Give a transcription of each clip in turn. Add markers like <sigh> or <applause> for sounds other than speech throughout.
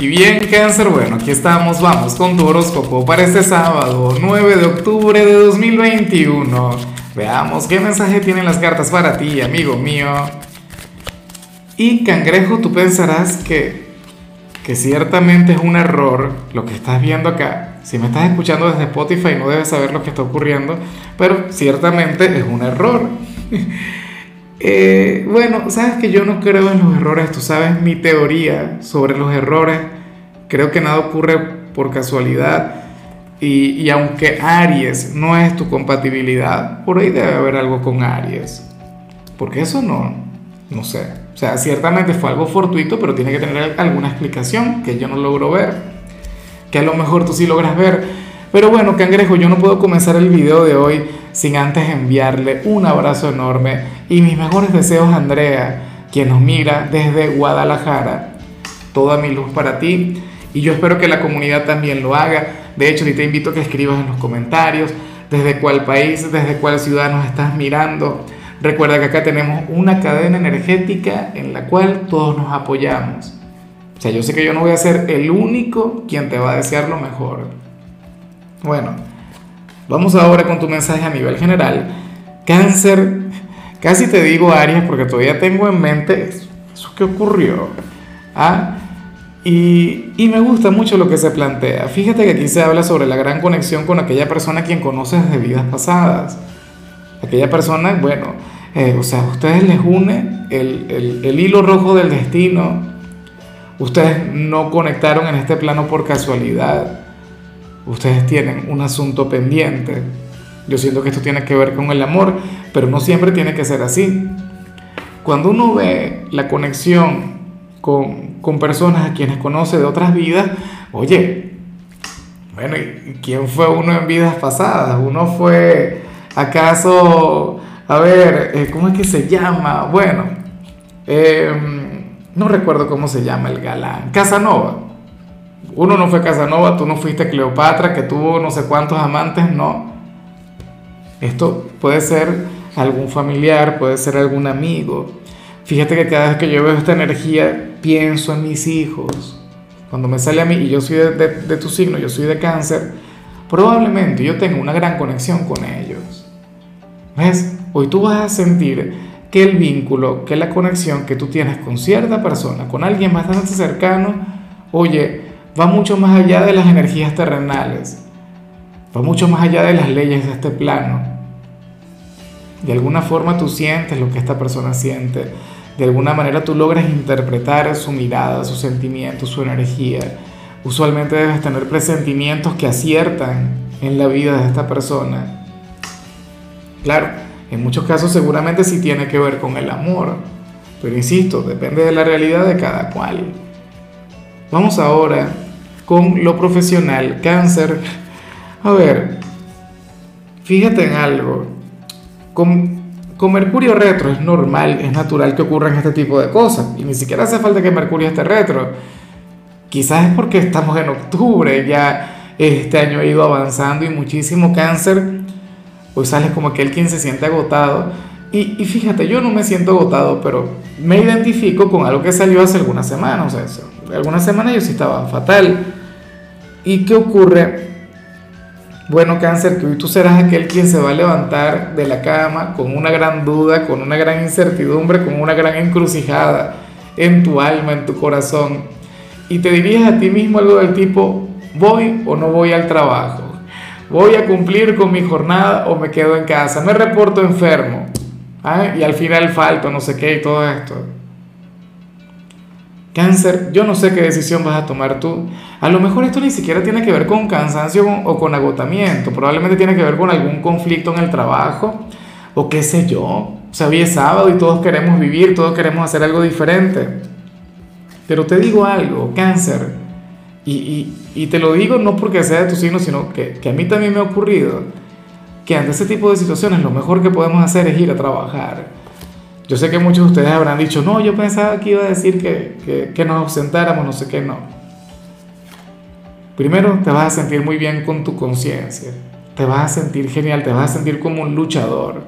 Y bien, cáncer, bueno, aquí estamos, vamos con tu horóscopo para este sábado, 9 de octubre de 2021. Veamos qué mensaje tienen las cartas para ti, amigo mío. Y cangrejo, tú pensarás que, que ciertamente es un error lo que estás viendo acá. Si me estás escuchando desde Spotify no debes saber lo que está ocurriendo, pero ciertamente es un error. <laughs> Eh, bueno, sabes que yo no creo en los errores, tú sabes mi teoría sobre los errores, creo que nada ocurre por casualidad y, aunque Aries no es tu compatibilidad, por ahí debe haber algo con Aries, porque eso no, no sé, o sea, ciertamente fue algo fortuito, pero tiene que tener alguna explicación que yo no logro ver, que a lo mejor tú sí logras ver, pero bueno, cangrejo, yo no puedo comenzar el video de hoy sin antes enviarle un abrazo enorme y mis mejores deseos a Andrea, quien nos mira desde Guadalajara. Toda mi luz para ti y yo espero que la comunidad también lo haga. De hecho, te invito a que escribas en los comentarios desde cuál país, desde cuál ciudad nos estás mirando. Recuerda que acá tenemos una cadena energética en la cual todos nos apoyamos. O sea, yo sé que yo no voy a ser el único quien te va a desear lo mejor. Bueno, Vamos ahora con tu mensaje a nivel general. Cáncer, casi te digo Aries porque todavía tengo en mente eso, que ocurrió. ¿Ah? Y, y, me gusta mucho lo que se plantea. Fíjate que aquí se habla sobre la gran conexión con aquella persona a quien conoces de vidas pasadas. Aquella persona, bueno, eh, o sea, ustedes les une el, el, el hilo rojo del destino. Ustedes no conectaron en este plano por casualidad ustedes tienen un asunto pendiente. Yo siento que esto tiene que ver con el amor, pero no siempre tiene que ser así. Cuando uno ve la conexión con, con personas a quienes conoce de otras vidas, oye, bueno, ¿quién fue uno en vidas pasadas? Uno fue, acaso, a ver, eh, ¿cómo es que se llama? Bueno, em, no recuerdo cómo se llama el galán, Casanova uno no fue Casanova, tú no fuiste Cleopatra, que tuvo no sé cuántos amantes, no. Esto puede ser algún familiar, puede ser algún amigo. Fíjate que cada vez que yo veo esta energía, pienso en mis hijos. Cuando me sale a mí, y yo soy de, tu signo, yo soy de cáncer, probablemente yo tengo una gran conexión con ellos. ¿Ves? Hoy tú vas a sentir que el vínculo, que la conexión que tú tienes con cierta persona, con alguien bastante cercano, oye, va mucho más allá de las energías terrenales, va mucho más allá de las leyes de este plano. De alguna forma tú sientes lo que esta persona siente, de alguna manera tú logras interpretar su mirada, sus sentimientos, su energía. Usualmente debes tener presentimientos que aciertan en la vida de esta persona. Claro, en muchos casos seguramente sí tiene que ver con el amor, pero insisto, depende de la realidad de cada cual. Vamos ahora con lo profesional, cáncer. A ver, fíjate en algo. Con, con Mercurio retro es normal, es natural que ocurran este tipo de cosas. Y ni siquiera hace falta que Mercurio esté retro. Quizás es porque estamos en octubre, ya este año ha ido avanzando y muchísimo cáncer. Hoy sales como aquel quien se siente agotado. Y, y, fíjate, yo no me siento agotado, pero me identifico con algo que salió hace algunas semanas. O sea, algunas semanas yo sí estaba fatal. ¿Y qué ocurre? Bueno, cáncer, que hoy tú serás aquel quien se va a levantar de la cama con una gran duda, con una gran incertidumbre, con una gran encrucijada en tu alma, en tu corazón. Y te dirías a ti mismo algo del tipo, ¿voy o no voy al trabajo? ¿Voy a cumplir con mi jornada o me quedo en casa? ¿Me reporto enfermo? ¿Ah? Y al final falto, no sé qué y todo esto. Cáncer, yo no sé qué decisión vas a tomar tú. A lo mejor esto ni siquiera tiene que ver con cansancio o con agotamiento. Probablemente tiene que ver con algún conflicto en el trabajo o qué sé yo. O sea, hoy es sábado y todos queremos vivir, todos queremos hacer algo diferente. Pero te digo algo, cáncer, y, y, te lo digo no porque sea de tu signo, sino que, que a mí también me ha ocurrido que ante ese tipo de situaciones lo mejor que podemos hacer es ir a trabajar. Yo sé que muchos de ustedes habrán dicho, no, yo pensaba que iba a decir que, que, nos ausentáramos, no sé qué, no. Primero te vas a sentir muy bien con tu conciencia, te vas a sentir genial, te vas a sentir como un luchador.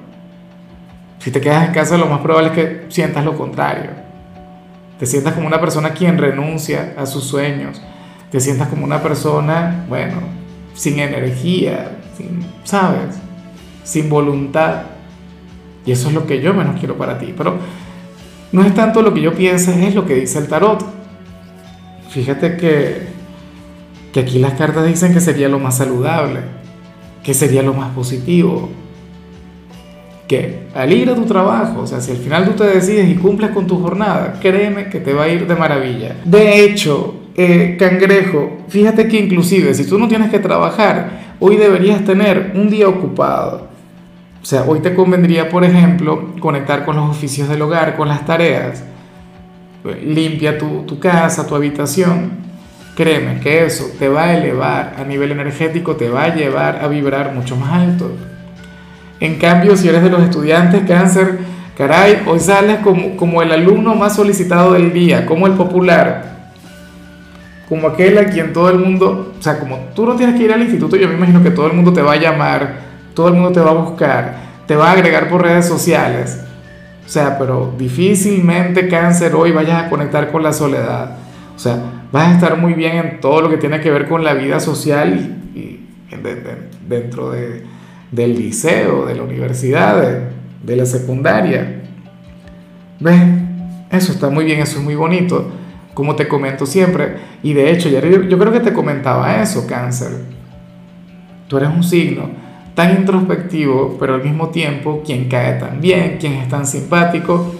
Si te quedas en casa, lo más probable es que sientas lo contrario. te sientas como una persona quien renuncia a sus sueños, te sientas como una persona, bueno, sin energía, ¿sabes? Sin voluntad. Y eso es lo que yo menos quiero para ti. Pero no es tanto lo que yo piense, es lo que dice el tarot. Fíjate que, que aquí las cartas dicen que sería lo más saludable, que sería lo más positivo, que al ir a tu trabajo, o sea, si al final tú te decides y cumples con tu jornada, créeme que te va a ir de maravilla. De hecho, eh, cangrejo, fíjate que inclusive si tú no tienes que trabajar, hoy deberías tener un día ocupado. O sea, hoy te convendría, por ejemplo, conectar con los oficios del hogar, con las tareas. Limpia tu, casa, tu habitación. Créeme que eso te va a elevar a nivel energético, te va a llevar a vibrar mucho más alto. En cambio, si eres de los estudiantes cáncer, caray, hoy sales como, como el alumno más solicitado del día, como el popular, como aquel a quien todo el mundo, o sea, como tú no tienes que ir al instituto, yo me imagino que todo el mundo te va a llamar, todo el mundo te va a buscar, te va a agregar por redes sociales. O sea, pero difícilmente cáncer hoy vayas a conectar con la soledad. O sea, vas a estar muy bien en todo lo que tiene que ver con la vida social dentro de, del liceo, de la universidad, de, la secundaria. ¿Ves? Eso está muy bien, eso es muy bonito, como te comento siempre. Y de hecho, yo creo que te comentaba eso, cáncer. Tú eres un signo tan introspectivo, pero al mismo tiempo quien cae tan bien, quien es tan simpático.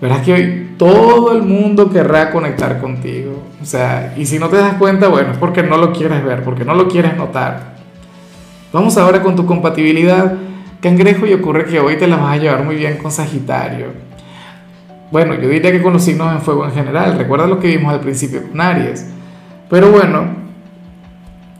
Verás que hoy todo el mundo querrá conectar contigo. O sea, y si no te das cuenta, bueno, es porque no lo quieres ver, porque no lo quieres notar. Vamos ahora con tu compatibilidad, cangrejo, y ocurre que hoy te la vas a llevar muy bien con Sagitario. Bueno, yo diría que con los signos en fuego en general, recuerda lo que vimos al principio con Aries. Pero bueno,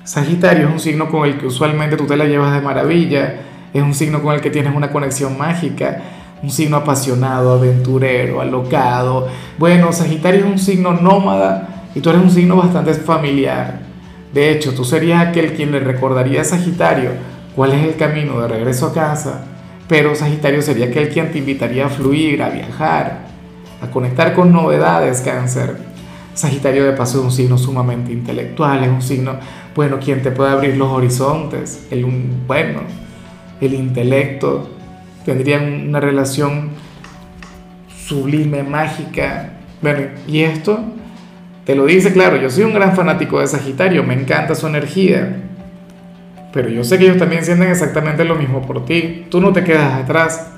Sagitario es un signo con el que usualmente tú te la llevas de maravilla, es un signo con el que tienes una conexión mágica, un signo apasionado, aventurero, alocado. Bueno, Sagitario es un signo nómada y tú eres un signo bastante familiar. De hecho, tú serías aquel quien le recordaría a Sagitario cuál es el camino de regreso a casa, pero Sagitario sería aquel quien te invitaría a fluir, a viajar, a conectar con novedades, cáncer. Sagitario de paso es un signo sumamente intelectual, es un signo, bueno, quien te puede abrir los horizontes, el, bueno, el intelecto, tendrían una relación sublime, mágica. Bueno, y esto te lo dice, claro, yo soy un gran fanático de Sagitario, me encanta su energía, pero yo sé que ellos también sienten exactamente lo mismo por ti, tú no te quedas atrás.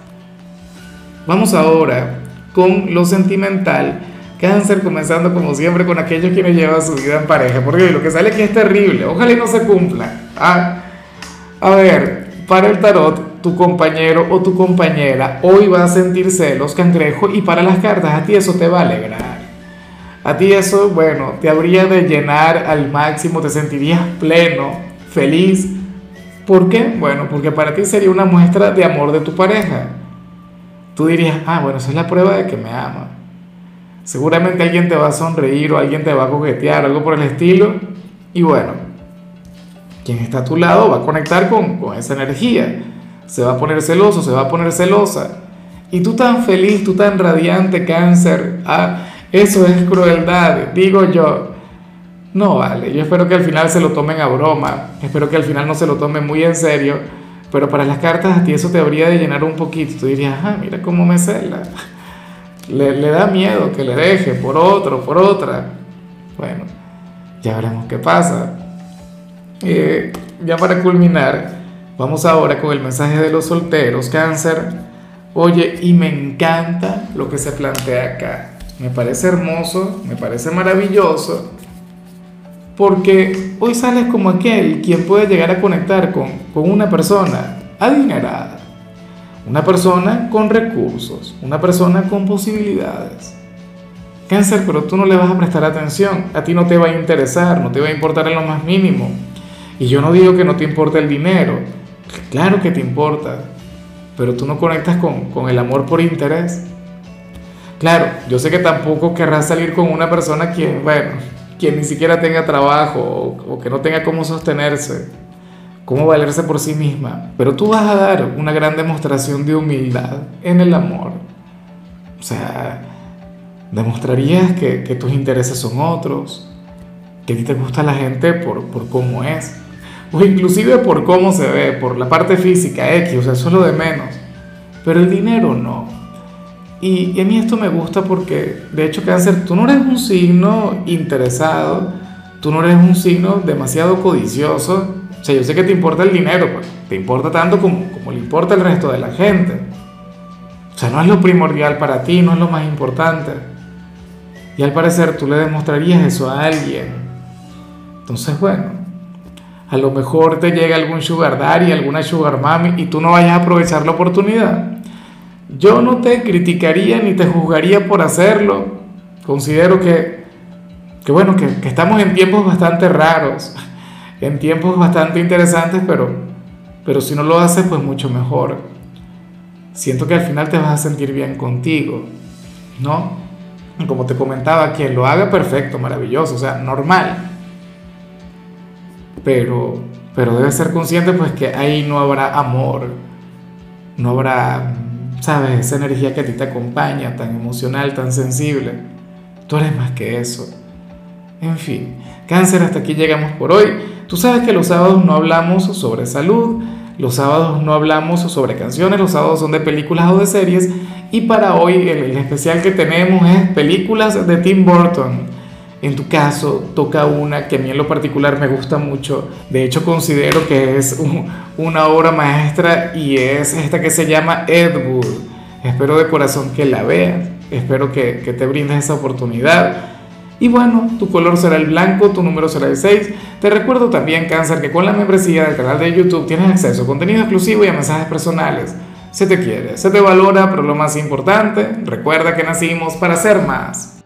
Vamos ahora con lo sentimental, cáncer comenzando como siempre con aquellos quienes llevan su vida en pareja, porque lo que sale aquí es terrible, ojalá y no se cumpla. Ah, a ver, para el tarot, tu compañero o tu compañera hoy va a sentir celos, cangrejo, y para las cartas a ti eso te va a alegrar. A ti eso, bueno, te habría de llenar al máximo, te sentirías pleno, feliz. ¿Por qué? Bueno, porque para ti sería una muestra de amor de tu pareja. Tú dirías, ah, bueno, esa es la prueba de que me ama. Seguramente alguien te va a sonreír o alguien te va a coquetear, algo por el estilo. Y bueno, quien está a tu lado va a conectar con, con esa energía. Se va a poner celoso, se va a poner celosa. Y tú tan feliz, tú tan radiante, cáncer. Ah, eso es crueldad, digo yo. No vale, yo espero que al final se lo tomen a broma, espero que al final no se lo tomen muy en serio, pero para las cartas a ti eso te habría de llenar un poquito. Tú dirías, ah, mira cómo me cela. Le, le da miedo que le deje por otro, por otra. Bueno, ya veremos qué pasa. Eh, ya para culminar, vamos ahora con el mensaje de los solteros, cáncer. Oye, y me encanta lo que se plantea acá me parece hermoso, me parece maravilloso, porque hoy sales como aquel quien puede llegar a conectar con, con una persona adinerada, una persona con recursos, una persona con posibilidades. Cáncer, pero tú no le vas a prestar atención, a ti no te va a interesar, no te va a importar en lo más mínimo. Y yo no digo que no te importe el dinero, claro que te importa, pero tú no conectas con, con el amor por interés. Claro, yo sé que tampoco querrás salir con una persona quien, bueno, quien ni siquiera tenga trabajo o, que no tenga cómo sostenerse, cómo valerse por sí misma. Pero tú vas a dar una gran demostración de humildad en el amor. O sea, demostrarías que, tus intereses son otros, que a ti te gusta la gente por, por cómo es, o inclusive por cómo se ve, por la parte física X, o sea, eso es lo de menos, pero el dinero no. Y, y a mí esto me gusta porque, de hecho, cáncer, tú no eres un signo interesado, tú no eres un signo demasiado codicioso, o sea, yo sé que te importa el dinero, te importa tanto como, como le importa el resto de la gente. O sea, no es lo primordial para ti, no es lo más importante. Y al parecer tú le demostrarías eso a alguien. Entonces, bueno, a lo mejor te llega algún sugar daddy, alguna sugar mami y tú no vayas a aprovechar la oportunidad. Yo no te criticaría ni te juzgaría por hacerlo. Considero que, que bueno, que estamos en tiempos bastante raros en tiempos bastante interesantes, pero, pero si no lo haces, pues mucho mejor. Siento que al final te vas a sentir bien contigo, ¿no? como te comentaba, quien lo haga perfecto, maravilloso, o sea, normal. Pero, pero debes ser consciente pues que ahí no habrá amor, no habrá, sabes, esa energía que a ti te acompaña, tan emocional, tan sensible. Tú eres más que eso. En fin, cáncer, hasta aquí llegamos por hoy. Tú sabes que los sábados no hablamos sobre salud, los sábados no hablamos sobre canciones, los sábados son de películas o de series. Y para hoy el, especial que tenemos es películas de Tim Burton. En tu caso, toca una que a mí en lo particular me gusta mucho. De hecho, considero que es una obra maestra y es esta que se llama Ed Wood. Espero de corazón que la veas. Espero que, que te brindes esa oportunidad. Y bueno, tu color será el blanco, tu número será el 6. Te recuerdo también, Cáncer, que con la membresía del canal de YouTube tienes acceso a contenido exclusivo y a mensajes personales. Se te quiere, se te valora, pero lo más importante, recuerda que nacimos para ser más.